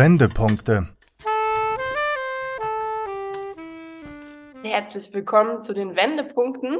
Wendepunkte. Herzlich willkommen zu den Wendepunkten.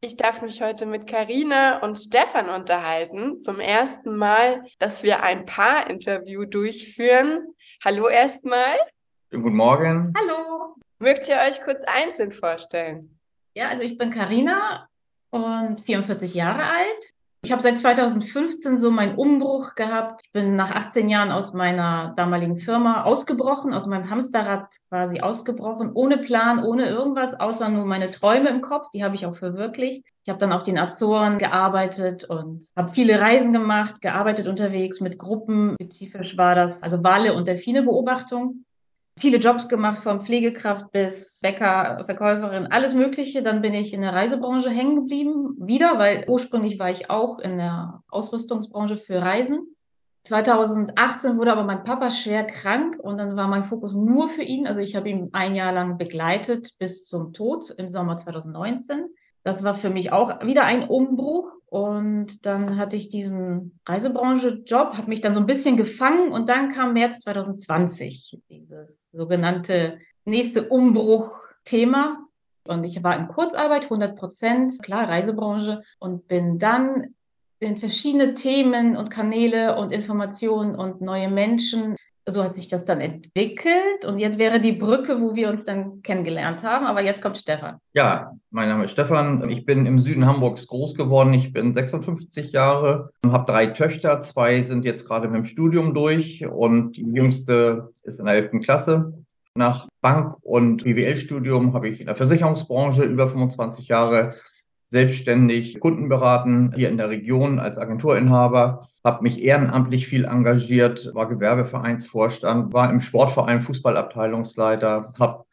Ich darf mich heute mit Karina und Stefan unterhalten. Zum ersten Mal, dass wir ein Paar-Interview durchführen. Hallo erstmal. Guten Morgen. Hallo. Mögt ihr euch kurz einzeln vorstellen? Ja, also ich bin Karina und 44 Jahre alt. Ich habe seit 2015 so meinen Umbruch gehabt. Ich bin nach 18 Jahren aus meiner damaligen Firma ausgebrochen, aus meinem Hamsterrad quasi ausgebrochen, ohne Plan, ohne irgendwas, außer nur meine Träume im Kopf. Die habe ich auch verwirklicht. Ich habe dann auf den Azoren gearbeitet und habe viele Reisen gemacht, gearbeitet unterwegs mit Gruppen. Spezifisch war das also Wale- und Delfine-Beobachtung viele Jobs gemacht, von Pflegekraft bis Bäcker, Verkäuferin, alles Mögliche. Dann bin ich in der Reisebranche hängen geblieben, wieder, weil ursprünglich war ich auch in der Ausrüstungsbranche für Reisen. 2018 wurde aber mein Papa schwer krank und dann war mein Fokus nur für ihn. Also ich habe ihn ein Jahr lang begleitet bis zum Tod im Sommer 2019. Das war für mich auch wieder ein Umbruch. Und dann hatte ich diesen Reisebranche-Job, habe mich dann so ein bisschen gefangen und dann kam März 2020 dieses sogenannte nächste Umbruch-Thema. Und ich war in Kurzarbeit, 100 Prozent, klar, Reisebranche, und bin dann in verschiedene Themen und Kanäle und Informationen und neue Menschen so hat sich das dann entwickelt. Und jetzt wäre die Brücke, wo wir uns dann kennengelernt haben. Aber jetzt kommt Stefan. Ja, mein Name ist Stefan. Ich bin im Süden Hamburgs groß geworden. Ich bin 56 Jahre, habe drei Töchter. Zwei sind jetzt gerade mit dem Studium durch und die jüngste ist in der 11. Klasse. Nach Bank- und BWL-Studium habe ich in der Versicherungsbranche über 25 Jahre selbstständig Kunden beraten, hier in der Region als Agenturinhaber habe mich ehrenamtlich viel engagiert, war Gewerbevereinsvorstand, war im Sportverein Fußballabteilungsleiter, habe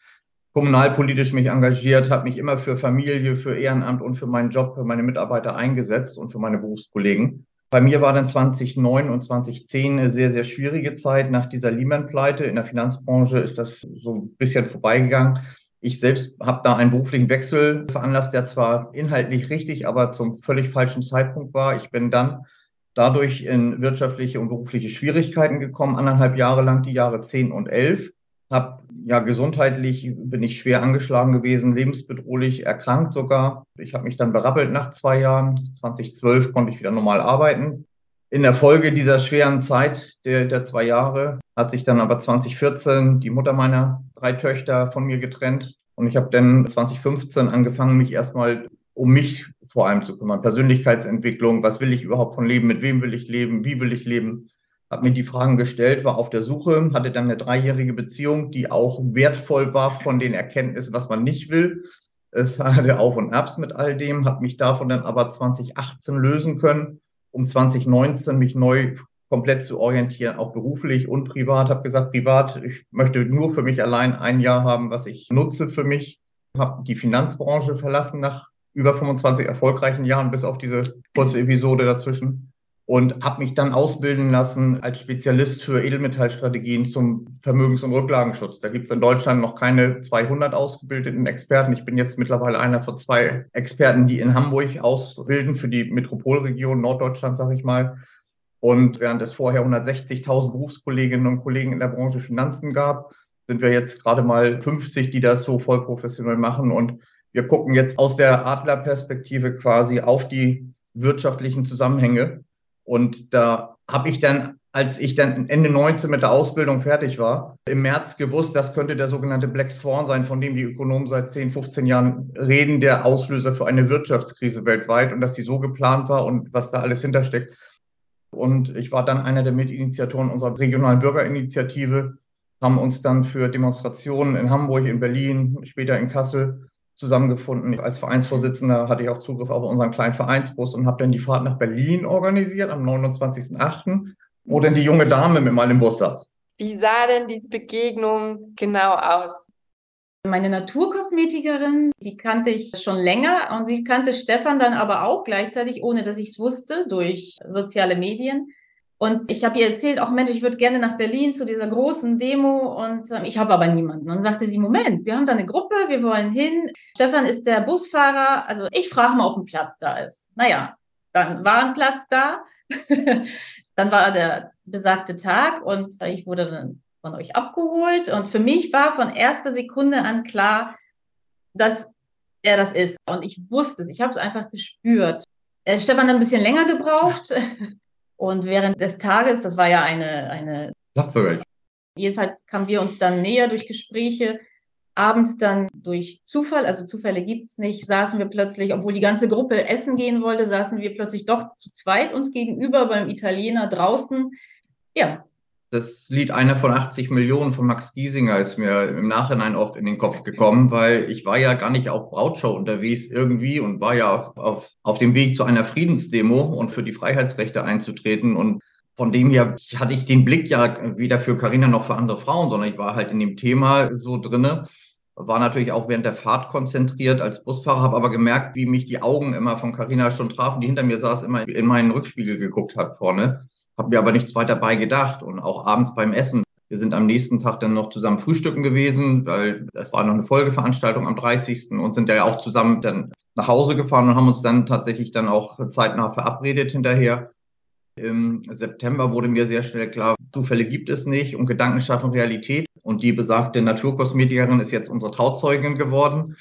kommunalpolitisch mich engagiert, habe mich immer für Familie, für Ehrenamt und für meinen Job, für meine Mitarbeiter eingesetzt und für meine Berufskollegen. Bei mir war dann 2009 und 2010 eine sehr, sehr schwierige Zeit. Nach dieser Lehman-Pleite in der Finanzbranche ist das so ein bisschen vorbeigegangen. Ich selbst habe da einen beruflichen Wechsel veranlasst, der zwar inhaltlich richtig, aber zum völlig falschen Zeitpunkt war. Ich bin dann dadurch in wirtschaftliche und berufliche Schwierigkeiten gekommen, anderthalb Jahre lang, die Jahre zehn und elf. Hab ja gesundheitlich bin ich schwer angeschlagen gewesen, lebensbedrohlich erkrankt sogar. Ich habe mich dann berappelt nach zwei Jahren. 2012 konnte ich wieder normal arbeiten. In der Folge dieser schweren Zeit der, der zwei Jahre hat sich dann aber 2014 die Mutter meiner drei Töchter von mir getrennt. Und ich habe dann 2015 angefangen, mich erstmal um mich vor allem zu kümmern. Persönlichkeitsentwicklung, was will ich überhaupt von leben, mit wem will ich leben, wie will ich leben. Habe mir die Fragen gestellt, war auf der Suche, hatte dann eine dreijährige Beziehung, die auch wertvoll war von den Erkenntnissen, was man nicht will. Es hatte Auf und Abs mit all dem, habe mich davon dann aber 2018 lösen können, um 2019 mich neu komplett zu orientieren, auch beruflich und privat. Habe gesagt, privat, ich möchte nur für mich allein ein Jahr haben, was ich nutze für mich. Habe die Finanzbranche verlassen nach über 25 erfolgreichen Jahren, bis auf diese kurze Episode dazwischen. Und habe mich dann ausbilden lassen als Spezialist für Edelmetallstrategien zum Vermögens- und Rücklagenschutz. Da gibt es in Deutschland noch keine 200 ausgebildeten Experten. Ich bin jetzt mittlerweile einer von zwei Experten, die in Hamburg ausbilden für die Metropolregion Norddeutschland, sage ich mal. Und während es vorher 160.000 Berufskolleginnen und Kollegen in der Branche Finanzen gab, sind wir jetzt gerade mal 50, die das so voll professionell machen. Und wir gucken jetzt aus der Adlerperspektive quasi auf die wirtschaftlichen Zusammenhänge. Und da habe ich dann, als ich dann Ende 19 mit der Ausbildung fertig war, im März gewusst, das könnte der sogenannte Black Swan sein, von dem die Ökonomen seit 10, 15 Jahren reden, der Auslöser für eine Wirtschaftskrise weltweit und dass sie so geplant war und was da alles hintersteckt. Und ich war dann einer der Mitinitiatoren unserer regionalen Bürgerinitiative, haben uns dann für Demonstrationen in Hamburg, in Berlin, später in Kassel zusammengefunden. Als Vereinsvorsitzender hatte ich auch Zugriff auf unseren kleinen Vereinsbus und habe dann die Fahrt nach Berlin organisiert am 29.08., wo dann die junge Dame mit im Bus saß. Wie sah denn die Begegnung genau aus? Meine Naturkosmetikerin, die kannte ich schon länger und sie kannte Stefan dann aber auch gleichzeitig, ohne dass ich es wusste, durch soziale Medien. Und ich habe ihr erzählt, auch Mensch, ich würde gerne nach Berlin zu dieser großen Demo und äh, ich habe aber niemanden. Und dann sagte sie, Moment, wir haben da eine Gruppe, wir wollen hin. Stefan ist der Busfahrer, also ich frage mal, ob ein Platz da ist. Naja, dann war ein Platz da. dann war der besagte Tag und ich wurde dann von euch abgeholt. Und für mich war von erster Sekunde an klar, dass er das ist. Und ich wusste es, ich habe es einfach gespürt. Äh, Stefan hat ein bisschen länger gebraucht. Und während des Tages, das war ja eine, eine Jedenfalls kamen wir uns dann näher durch Gespräche. Abends dann durch Zufall, also Zufälle gibt es nicht, saßen wir plötzlich, obwohl die ganze Gruppe essen gehen wollte, saßen wir plötzlich doch zu zweit uns gegenüber beim Italiener draußen. Ja, das Lied Einer von 80 Millionen von Max Giesinger ist mir im Nachhinein oft in den Kopf gekommen, weil ich war ja gar nicht auf Brautshow unterwegs irgendwie und war ja auf, auf, dem Weg zu einer Friedensdemo und für die Freiheitsrechte einzutreten. Und von dem her hatte ich den Blick ja weder für Carina noch für andere Frauen, sondern ich war halt in dem Thema so drinne. War natürlich auch während der Fahrt konzentriert als Busfahrer, habe aber gemerkt, wie mich die Augen immer von Carina schon trafen, die hinter mir saß, immer in meinen Rückspiegel geguckt hat vorne habe mir aber nichts weiter bei gedacht. Und auch abends beim Essen. Wir sind am nächsten Tag dann noch zusammen frühstücken gewesen, weil es war noch eine Folgeveranstaltung am 30. und sind ja auch zusammen dann nach Hause gefahren und haben uns dann tatsächlich dann auch zeitnah verabredet hinterher. Im September wurde mir sehr schnell klar, Zufälle gibt es nicht und Gedanken schaffen Realität. Und die besagte Naturkosmetikerin ist jetzt unsere Trauzeugin geworden.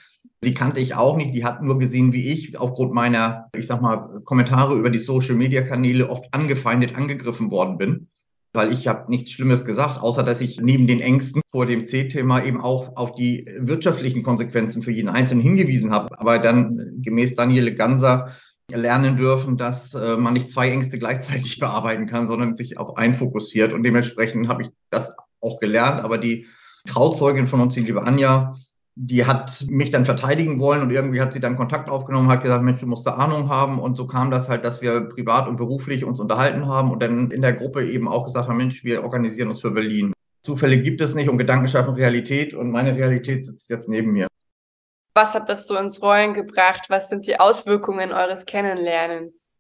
Die kannte ich auch nicht. Die hat nur gesehen, wie ich aufgrund meiner, ich sag mal, Kommentare über die Social Media Kanäle oft angefeindet, angegriffen worden bin. Weil ich habe nichts Schlimmes gesagt, außer dass ich neben den Ängsten vor dem C-Thema eben auch auf die wirtschaftlichen Konsequenzen für jeden Einzelnen hingewiesen habe. Aber dann gemäß Daniele Ganser lernen dürfen, dass äh, man nicht zwei Ängste gleichzeitig bearbeiten kann, sondern sich auf einen fokussiert. Und dementsprechend habe ich das auch gelernt. Aber die Trauzeugin von uns, die liebe Anja, die hat mich dann verteidigen wollen und irgendwie hat sie dann Kontakt aufgenommen, hat gesagt, Mensch, du musst da Ahnung haben. Und so kam das halt, dass wir privat und beruflich uns unterhalten haben und dann in der Gruppe eben auch gesagt haben, Mensch, wir organisieren uns für Berlin. Zufälle gibt es nicht und Gedanken schaffen Realität und meine Realität sitzt jetzt neben mir. Was hat das so ins Rollen gebracht? Was sind die Auswirkungen eures Kennenlernens?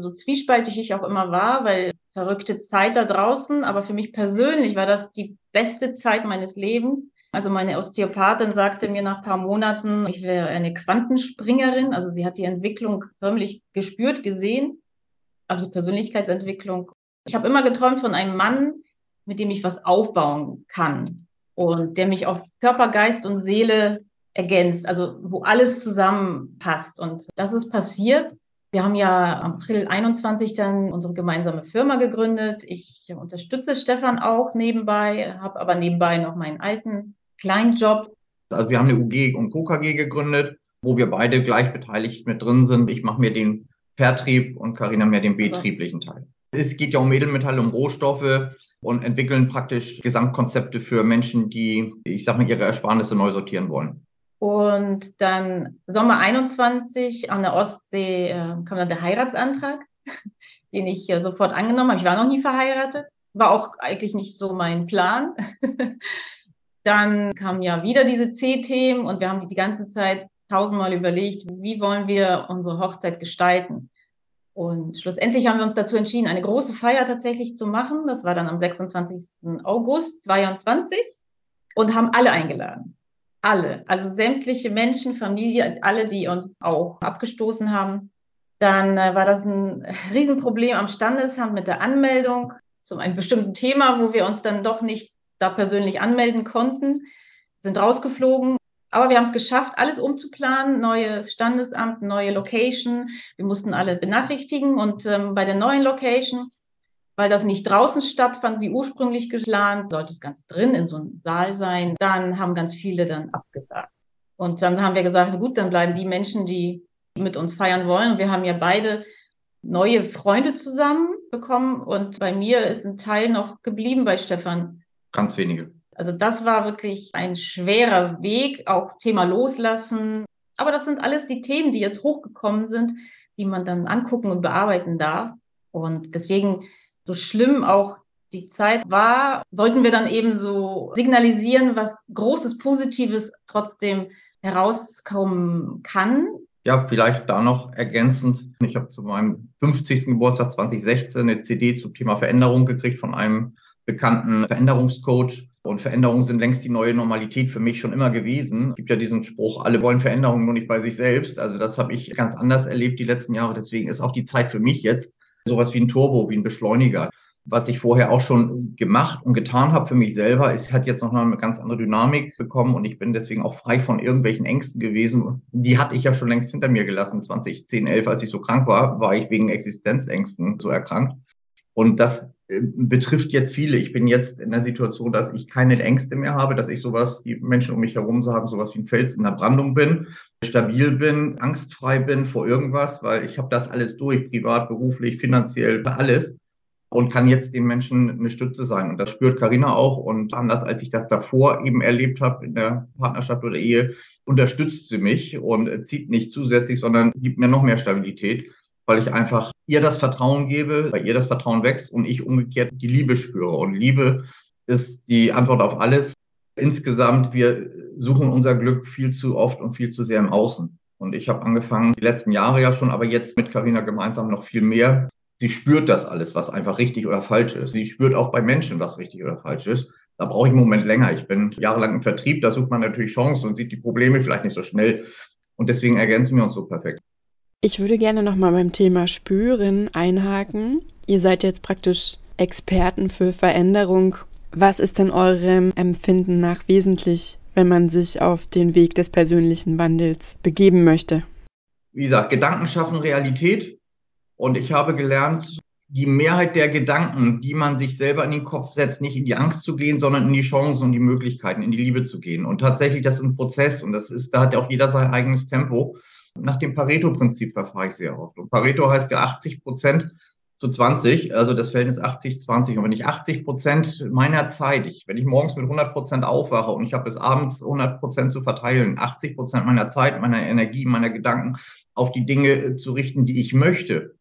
So zwiespaltig ich auch immer war, weil verrückte Zeit da draußen, aber für mich persönlich war das die beste Zeit meines Lebens also meine Osteopathin sagte mir nach ein paar Monaten, ich wäre eine Quantenspringerin. Also sie hat die Entwicklung förmlich gespürt, gesehen, also Persönlichkeitsentwicklung. Ich habe immer geträumt von einem Mann, mit dem ich was aufbauen kann und der mich auf Körper, Geist und Seele ergänzt, also wo alles zusammenpasst. Und das ist passiert. Wir haben ja am April 21 dann unsere gemeinsame Firma gegründet. Ich unterstütze Stefan auch nebenbei, habe aber nebenbei noch meinen alten Kleinjob. Also wir haben eine UG und KKG gegründet, wo wir beide gleich beteiligt mit drin sind. Ich mache mir den Vertrieb und Karina mehr den betrieblichen Teil. Es geht ja um Edelmetalle, um Rohstoffe und entwickeln praktisch Gesamtkonzepte für Menschen, die, ich sag mal, ihre Ersparnisse neu sortieren wollen. Und dann Sommer 21 an der Ostsee äh, kam dann der Heiratsantrag, den ich äh, sofort angenommen habe. Ich war noch nie verheiratet, war auch eigentlich nicht so mein Plan. Dann kamen ja wieder diese C-Themen und wir haben die, die ganze Zeit tausendmal überlegt, wie wollen wir unsere Hochzeit gestalten. Und schlussendlich haben wir uns dazu entschieden, eine große Feier tatsächlich zu machen. Das war dann am 26. August 22 und haben alle eingeladen. Alle, also sämtliche Menschen, Familie, alle, die uns auch abgestoßen haben. Dann äh, war das ein Riesenproblem am Standesamt mit der Anmeldung zu einem bestimmten Thema, wo wir uns dann doch nicht da persönlich anmelden konnten, sind rausgeflogen. Aber wir haben es geschafft, alles umzuplanen, neues Standesamt, neue Location. Wir mussten alle benachrichtigen und ähm, bei der neuen Location, weil das nicht draußen stattfand, wie ursprünglich geplant, sollte es ganz drin in so einem Saal sein. Dann haben ganz viele dann abgesagt. Und dann haben wir gesagt, gut, dann bleiben die Menschen, die mit uns feiern wollen. Und wir haben ja beide neue Freunde zusammen bekommen. Und bei mir ist ein Teil noch geblieben bei Stefan. Ganz wenige. Also das war wirklich ein schwerer Weg, auch Thema Loslassen. Aber das sind alles die Themen, die jetzt hochgekommen sind, die man dann angucken und bearbeiten darf. Und deswegen, so schlimm auch die Zeit war, wollten wir dann eben so signalisieren, was Großes, Positives trotzdem herauskommen kann. Ja, vielleicht da noch ergänzend. Ich habe zu meinem 50. Geburtstag 2016 eine CD zum Thema Veränderung gekriegt von einem bekannten Veränderungscoach. Und Veränderungen sind längst die neue Normalität für mich schon immer gewesen. Es gibt ja diesen Spruch, alle wollen Veränderungen, nur nicht bei sich selbst. Also das habe ich ganz anders erlebt die letzten Jahre. Deswegen ist auch die Zeit für mich jetzt sowas wie ein Turbo, wie ein Beschleuniger. was ich vorher auch schon gemacht und getan habe für mich selber, es hat jetzt noch eine ganz andere Dynamik bekommen und ich bin deswegen auch frei von irgendwelchen Ängsten gewesen. Die hatte ich ja schon längst hinter mir gelassen. 2010, 11, als ich so krank war, war ich wegen Existenzängsten so erkrankt. Und das betrifft jetzt viele. Ich bin jetzt in der Situation, dass ich keine Ängste mehr habe, dass ich sowas, die Menschen um mich herum sagen, sowas wie ein Fels in der Brandung bin, stabil bin, angstfrei bin vor irgendwas, weil ich habe das alles durch, privat, beruflich, finanziell, alles und kann jetzt den Menschen eine Stütze sein. Und das spürt Karina auch. Und anders als ich das davor eben erlebt habe in der Partnerschaft oder Ehe, unterstützt sie mich und zieht nicht zusätzlich, sondern gibt mir noch mehr Stabilität, weil ich einfach ihr das Vertrauen gebe, bei ihr das Vertrauen wächst und ich umgekehrt die Liebe spüre. Und Liebe ist die Antwort auf alles. Insgesamt, wir suchen unser Glück viel zu oft und viel zu sehr im Außen. Und ich habe angefangen, die letzten Jahre ja schon, aber jetzt mit Karina gemeinsam noch viel mehr, sie spürt das alles, was einfach richtig oder falsch ist. Sie spürt auch bei Menschen, was richtig oder falsch ist. Da brauche ich einen Moment länger. Ich bin jahrelang im Vertrieb, da sucht man natürlich Chancen und sieht die Probleme vielleicht nicht so schnell. Und deswegen ergänzen wir uns so perfekt. Ich würde gerne nochmal beim Thema Spüren einhaken. Ihr seid jetzt praktisch Experten für Veränderung. Was ist denn eurem Empfinden nach wesentlich, wenn man sich auf den Weg des persönlichen Wandels begeben möchte? Wie gesagt, Gedanken schaffen Realität. Und ich habe gelernt, die Mehrheit der Gedanken, die man sich selber in den Kopf setzt, nicht in die Angst zu gehen, sondern in die Chancen und die Möglichkeiten, in die Liebe zu gehen. Und tatsächlich, das ist ein Prozess und das ist, da hat ja auch jeder sein eigenes Tempo. Nach dem Pareto-Prinzip verfahre ich sehr oft. Und Pareto heißt ja 80 Prozent zu 20, also das Verhältnis 80-20. Und wenn ich 80 Prozent meiner Zeit, ich, wenn ich morgens mit 100 Prozent aufwache und ich habe bis abends 100 Prozent zu verteilen, 80 Prozent meiner Zeit, meiner Energie, meiner Gedanken auf die Dinge zu richten, die ich möchte,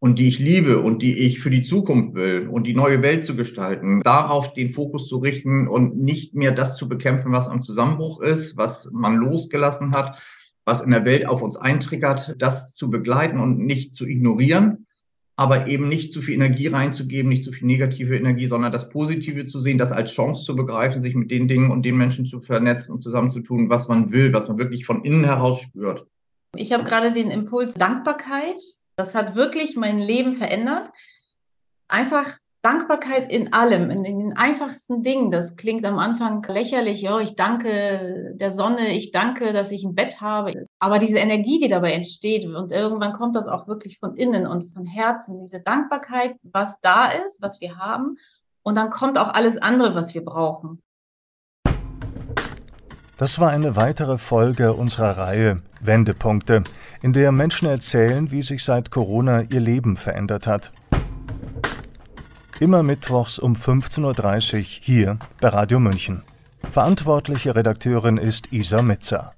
und die ich liebe und die ich für die Zukunft will und die neue Welt zu gestalten, darauf den Fokus zu richten und nicht mehr das zu bekämpfen, was am Zusammenbruch ist, was man losgelassen hat, was in der Welt auf uns eintriggert, das zu begleiten und nicht zu ignorieren, aber eben nicht zu viel Energie reinzugeben, nicht zu viel negative Energie, sondern das Positive zu sehen, das als Chance zu begreifen, sich mit den Dingen und den Menschen zu vernetzen und zusammenzutun, was man will, was man wirklich von innen heraus spürt. Ich habe gerade den Impuls Dankbarkeit das hat wirklich mein Leben verändert. Einfach Dankbarkeit in allem, in, den einfachsten Dingen. Das klingt am Anfang lächerlich. Ja, ich danke der Sonne, ich danke, dass ich ein Bett habe. Aber diese Energie, die dabei entsteht, und irgendwann kommt das auch wirklich von innen und von Herzen, diese Dankbarkeit, was da ist, was wir haben. Und dann kommt auch alles andere, was wir brauchen. Das war eine weitere Folge unserer Reihe Wendepunkte, in der Menschen erzählen, wie sich seit Corona ihr Leben verändert hat. Immer mittwochs um 15.30 Uhr hier bei Radio München. Verantwortliche Redakteurin ist Isa Metzer.